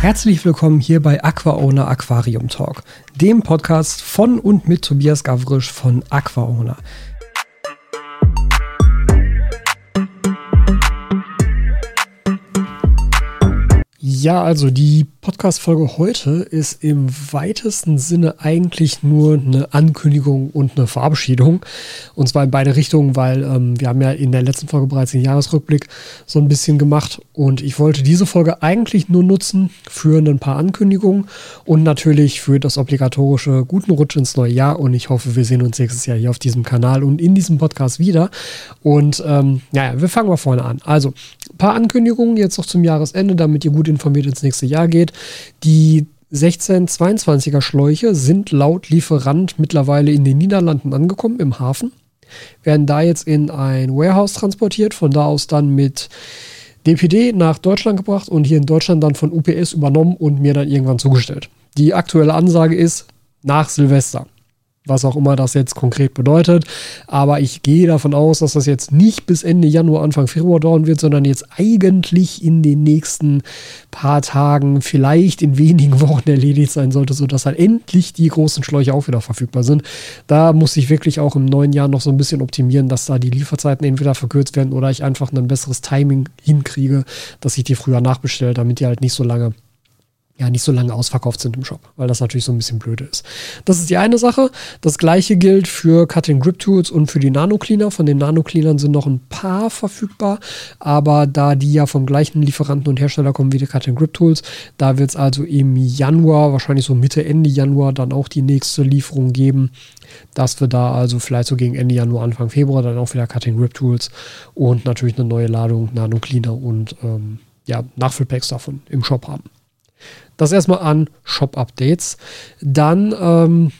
Herzlich willkommen hier bei AquaOwner Aquarium Talk, dem Podcast von und mit Tobias Gavrisch von AquaOwner. Ja, also die Podcast-Folge heute ist im weitesten Sinne eigentlich nur eine Ankündigung und eine Verabschiedung. Und zwar in beide Richtungen, weil ähm, wir haben ja in der letzten Folge bereits den Jahresrückblick so ein bisschen gemacht. Und ich wollte diese Folge eigentlich nur nutzen für ein paar Ankündigungen und natürlich für das obligatorische guten Rutsch ins neue Jahr. Und ich hoffe, wir sehen uns nächstes Jahr hier auf diesem Kanal und in diesem Podcast wieder. Und ähm, ja, wir fangen mal vorne an. Also, ein paar Ankündigungen jetzt noch zum Jahresende, damit ihr gut informiert ins nächste Jahr geht. Die 1622er Schläuche sind laut Lieferant mittlerweile in den Niederlanden angekommen, im Hafen. Werden da jetzt in ein Warehouse transportiert, von da aus dann mit DPD nach Deutschland gebracht und hier in Deutschland dann von UPS übernommen und mir dann irgendwann zugestellt. Die aktuelle Ansage ist nach Silvester was auch immer das jetzt konkret bedeutet. Aber ich gehe davon aus, dass das jetzt nicht bis Ende Januar, Anfang Februar dauern wird, sondern jetzt eigentlich in den nächsten paar Tagen, vielleicht in wenigen Wochen erledigt sein sollte, sodass halt endlich die großen Schläuche auch wieder verfügbar sind. Da muss ich wirklich auch im neuen Jahr noch so ein bisschen optimieren, dass da die Lieferzeiten entweder verkürzt werden oder ich einfach ein besseres Timing hinkriege, dass ich die früher nachbestelle, damit die halt nicht so lange ja nicht so lange ausverkauft sind im Shop, weil das natürlich so ein bisschen blöde ist. Das ist die eine Sache. Das gleiche gilt für Cutting Grip Tools und für die Nano Cleaner. Von den Nano Cleanern sind noch ein paar verfügbar, aber da die ja vom gleichen Lieferanten und Hersteller kommen wie die Cutting Grip Tools, da wird es also im Januar, wahrscheinlich so Mitte, Ende Januar, dann auch die nächste Lieferung geben, dass wir da also vielleicht so gegen Ende Januar, Anfang Februar dann auch wieder Cutting Grip Tools und natürlich eine neue Ladung Nano Cleaner und ähm, ja, Nachfüllpacks davon im Shop haben. Das erstmal an Shop-Updates. Dann ähm,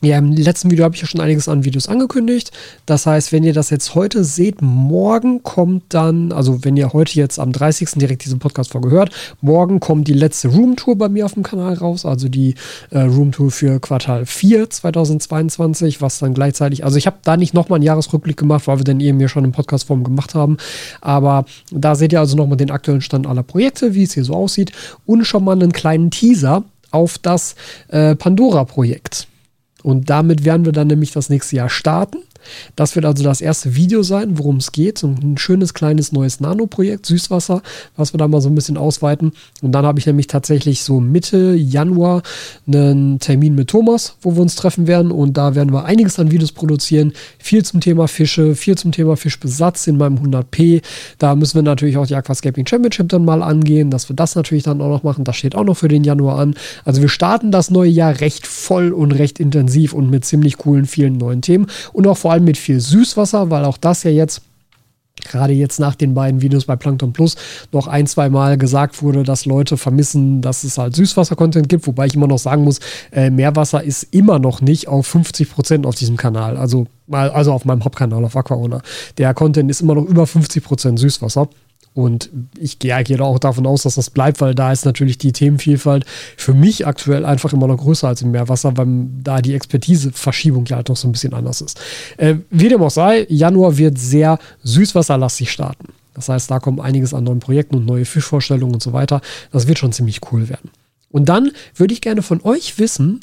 ja, im letzten Video habe ich ja schon einiges an Videos angekündigt. Das heißt, wenn ihr das jetzt heute seht, morgen kommt dann, also wenn ihr heute jetzt am 30. direkt diesen Podcast-Folge hört, morgen kommt die letzte Roomtour bei mir auf dem Kanal raus, also die äh, Roomtour für Quartal 4 2022, was dann gleichzeitig, also ich habe da nicht nochmal einen Jahresrückblick gemacht, weil wir dann eben hier schon in Podcast-Form gemacht haben, aber da seht ihr also nochmal den aktuellen Stand aller Projekte, wie es hier so aussieht und schon mal einen kleinen Teaser auf das äh, Pandora-Projekt. Und damit werden wir dann nämlich das nächste Jahr starten. Das wird also das erste Video sein, worum es geht. Ein schönes kleines neues Nano-Projekt, Süßwasser, was wir da mal so ein bisschen ausweiten. Und dann habe ich nämlich tatsächlich so Mitte Januar einen Termin mit Thomas, wo wir uns treffen werden. Und da werden wir einiges an Videos produzieren. Viel zum Thema Fische, viel zum Thema Fischbesatz in meinem 100p. Da müssen wir natürlich auch die Aquascaping Championship dann mal angehen, dass wir das natürlich dann auch noch machen. Das steht auch noch für den Januar an. Also wir starten das neue Jahr recht voll und recht intensiv und mit ziemlich coolen, vielen neuen Themen. Und auch vor allem mit viel Süßwasser, weil auch das ja jetzt gerade jetzt nach den beiden Videos bei Plankton Plus noch ein, zwei Mal gesagt wurde, dass Leute vermissen, dass es halt Süßwasser-Content gibt, wobei ich immer noch sagen muss, äh, Meerwasser ist immer noch nicht auf 50 Prozent auf diesem Kanal, also, also auf meinem Hauptkanal auf Aquaona. Der Content ist immer noch über 50 Prozent Süßwasser. Und ich gehe auch davon aus, dass das bleibt, weil da ist natürlich die Themenvielfalt für mich aktuell einfach immer noch größer als im Meerwasser, weil da die Expertiseverschiebung ja halt noch so ein bisschen anders ist. Äh, wie dem auch sei, Januar wird sehr süßwasserlastig starten. Das heißt, da kommt einiges an neuen Projekten und neue Fischvorstellungen und so weiter. Das wird schon ziemlich cool werden. Und dann würde ich gerne von euch wissen,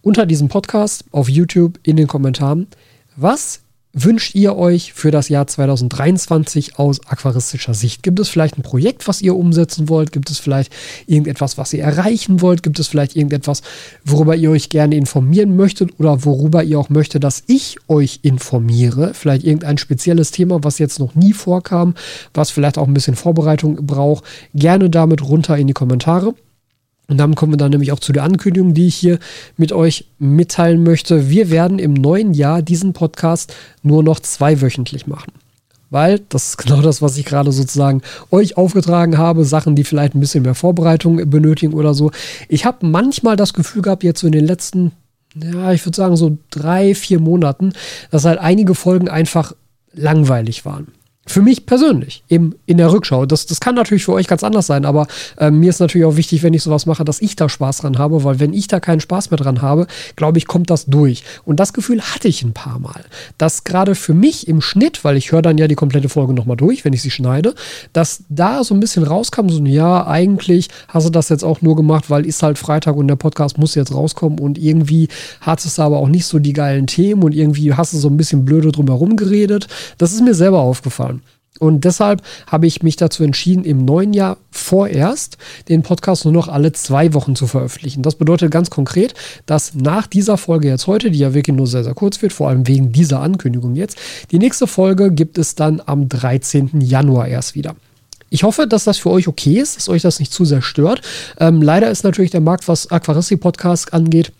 unter diesem Podcast auf YouTube in den Kommentaren, was wünscht ihr euch für das Jahr 2023 aus aquaristischer Sicht? Gibt es vielleicht ein Projekt, was ihr umsetzen wollt? Gibt es vielleicht irgendetwas, was ihr erreichen wollt? Gibt es vielleicht irgendetwas, worüber ihr euch gerne informieren möchtet oder worüber ihr auch möchtet, dass ich euch informiere? Vielleicht irgendein spezielles Thema, was jetzt noch nie vorkam, was vielleicht auch ein bisschen Vorbereitung braucht? Gerne damit runter in die Kommentare. Und dann kommen wir dann nämlich auch zu der Ankündigung, die ich hier mit euch mitteilen möchte. Wir werden im neuen Jahr diesen Podcast nur noch zweiwöchentlich machen. Weil, das ist genau das, was ich gerade sozusagen euch aufgetragen habe, Sachen, die vielleicht ein bisschen mehr Vorbereitung benötigen oder so. Ich habe manchmal das Gefühl gehabt, jetzt so in den letzten, ja, ich würde sagen so drei, vier Monaten, dass halt einige Folgen einfach langweilig waren. Für mich persönlich, im, in der Rückschau. Das, das kann natürlich für euch ganz anders sein, aber äh, mir ist natürlich auch wichtig, wenn ich sowas mache, dass ich da Spaß dran habe, weil wenn ich da keinen Spaß mehr dran habe, glaube ich, kommt das durch. Und das Gefühl hatte ich ein paar Mal. Dass gerade für mich im Schnitt, weil ich höre dann ja die komplette Folge nochmal durch, wenn ich sie schneide, dass da so ein bisschen rauskam, so, ja, eigentlich hast du das jetzt auch nur gemacht, weil ist halt Freitag und der Podcast muss jetzt rauskommen und irgendwie hattest du aber auch nicht so die geilen Themen und irgendwie hast du so ein bisschen blöde drumherum geredet. Das ist mir selber aufgefallen. Und deshalb habe ich mich dazu entschieden, im neuen Jahr vorerst den Podcast nur noch alle zwei Wochen zu veröffentlichen. Das bedeutet ganz konkret, dass nach dieser Folge jetzt heute, die ja wirklich nur sehr, sehr kurz wird, vor allem wegen dieser Ankündigung jetzt, die nächste Folge gibt es dann am 13. Januar erst wieder. Ich hoffe, dass das für euch okay ist, dass euch das nicht zu sehr stört. Ähm, leider ist natürlich der Markt, was Aquaristik-Podcast angeht,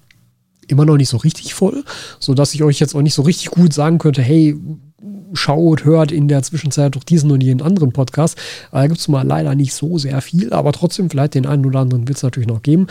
immer noch nicht so richtig voll, sodass ich euch jetzt auch nicht so richtig gut sagen könnte, hey, schaut, hört in der Zwischenzeit doch diesen und jenen anderen Podcast. Da gibt es mal leider nicht so sehr viel, aber trotzdem vielleicht den einen oder anderen wird es natürlich noch geben.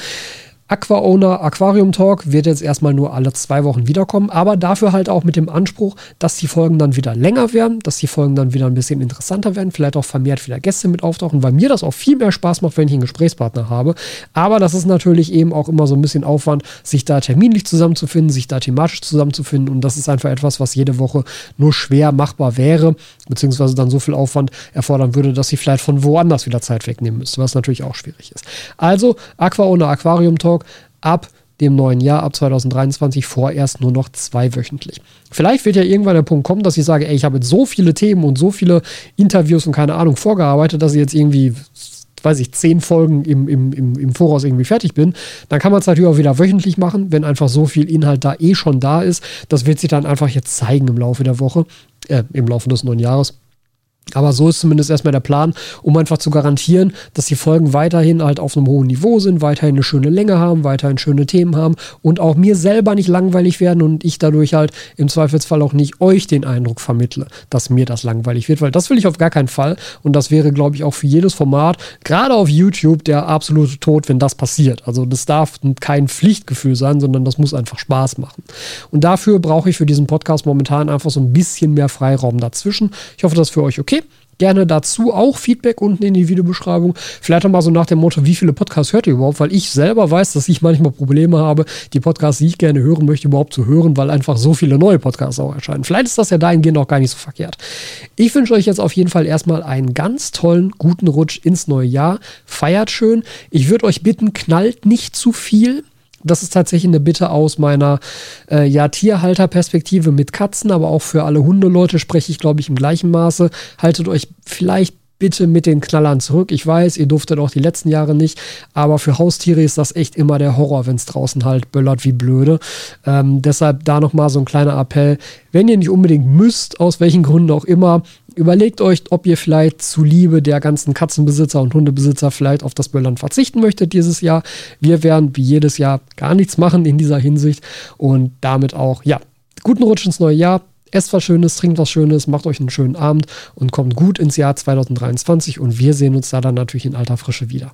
Aqua Owner Aquarium Talk wird jetzt erstmal nur alle zwei Wochen wiederkommen, aber dafür halt auch mit dem Anspruch, dass die Folgen dann wieder länger werden, dass die Folgen dann wieder ein bisschen interessanter werden, vielleicht auch vermehrt wieder Gäste mit auftauchen, weil mir das auch viel mehr Spaß macht, wenn ich einen Gesprächspartner habe. Aber das ist natürlich eben auch immer so ein bisschen Aufwand, sich da terminlich zusammenzufinden, sich da thematisch zusammenzufinden und das ist einfach etwas, was jede Woche nur schwer machbar wäre, beziehungsweise dann so viel Aufwand erfordern würde, dass ich vielleicht von woanders wieder Zeit wegnehmen müsste, was natürlich auch schwierig ist. Also Aqua Owner Aquarium Talk Talk ab dem neuen Jahr, ab 2023, vorerst nur noch zweiwöchentlich. Vielleicht wird ja irgendwann der Punkt kommen, dass ich sage, ey, ich habe jetzt so viele Themen und so viele Interviews und keine Ahnung vorgearbeitet, dass ich jetzt irgendwie weiß ich, zehn Folgen im, im, im, im Voraus irgendwie fertig bin, dann kann man es natürlich auch wieder wöchentlich machen, wenn einfach so viel Inhalt da eh schon da ist. Das wird sich dann einfach jetzt zeigen im Laufe der Woche, äh, im Laufe des neuen Jahres. Aber so ist zumindest erstmal der Plan, um einfach zu garantieren, dass die Folgen weiterhin halt auf einem hohen Niveau sind, weiterhin eine schöne Länge haben, weiterhin schöne Themen haben und auch mir selber nicht langweilig werden und ich dadurch halt im Zweifelsfall auch nicht euch den Eindruck vermittle, dass mir das langweilig wird, weil das will ich auf gar keinen Fall und das wäre, glaube ich, auch für jedes Format, gerade auf YouTube, der absolute Tod, wenn das passiert. Also das darf kein Pflichtgefühl sein, sondern das muss einfach Spaß machen. Und dafür brauche ich für diesen Podcast momentan einfach so ein bisschen mehr Freiraum dazwischen. Ich hoffe, das ist für euch okay. Gerne dazu auch Feedback unten in die Videobeschreibung. Vielleicht auch mal so nach dem Motto, wie viele Podcasts hört ihr überhaupt? Weil ich selber weiß, dass ich manchmal Probleme habe, die Podcasts, die ich gerne hören möchte, überhaupt zu hören, weil einfach so viele neue Podcasts auch erscheinen. Vielleicht ist das ja dahingehend auch gar nicht so verkehrt. Ich wünsche euch jetzt auf jeden Fall erstmal einen ganz tollen, guten Rutsch ins neue Jahr. Feiert schön. Ich würde euch bitten, knallt nicht zu viel das ist tatsächlich eine Bitte aus meiner äh, ja, Tierhalterperspektive mit Katzen, aber auch für alle Hundeleute spreche ich, glaube ich, im gleichen Maße. Haltet euch vielleicht bitte mit den Knallern zurück. Ich weiß, ihr durftet auch die letzten Jahre nicht, aber für Haustiere ist das echt immer der Horror, wenn es draußen halt böllert wie blöde. Ähm, deshalb da nochmal so ein kleiner Appell. Wenn ihr nicht unbedingt müsst, aus welchen Gründen auch immer, überlegt euch, ob ihr vielleicht zuliebe der ganzen Katzenbesitzer und Hundebesitzer vielleicht auf das Böllern verzichten möchtet dieses Jahr. Wir werden wie jedes Jahr gar nichts machen in dieser Hinsicht und damit auch, ja, guten Rutsch ins neue Jahr. Esst was Schönes, trinkt was Schönes, macht euch einen schönen Abend und kommt gut ins Jahr 2023 und wir sehen uns da dann natürlich in alter Frische wieder.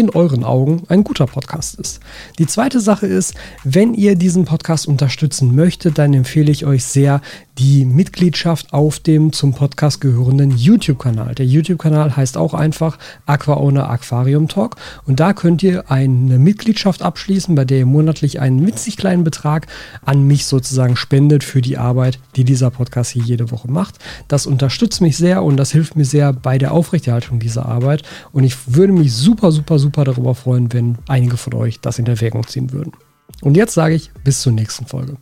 in euren Augen ein guter Podcast ist. Die zweite Sache ist, wenn ihr diesen Podcast unterstützen möchtet, dann empfehle ich euch sehr, die Mitgliedschaft auf dem zum Podcast gehörenden YouTube-Kanal. Der YouTube-Kanal heißt auch einfach Aqua Owner Aquarium Talk und da könnt ihr eine Mitgliedschaft abschließen, bei der ihr monatlich einen winzig kleinen Betrag an mich sozusagen spendet für die Arbeit, die dieser Podcast hier jede Woche macht. Das unterstützt mich sehr und das hilft mir sehr bei der Aufrechterhaltung dieser Arbeit und ich würde mich super, super, super darüber freuen, wenn einige von euch das in Erwägung ziehen würden. Und jetzt sage ich bis zur nächsten Folge.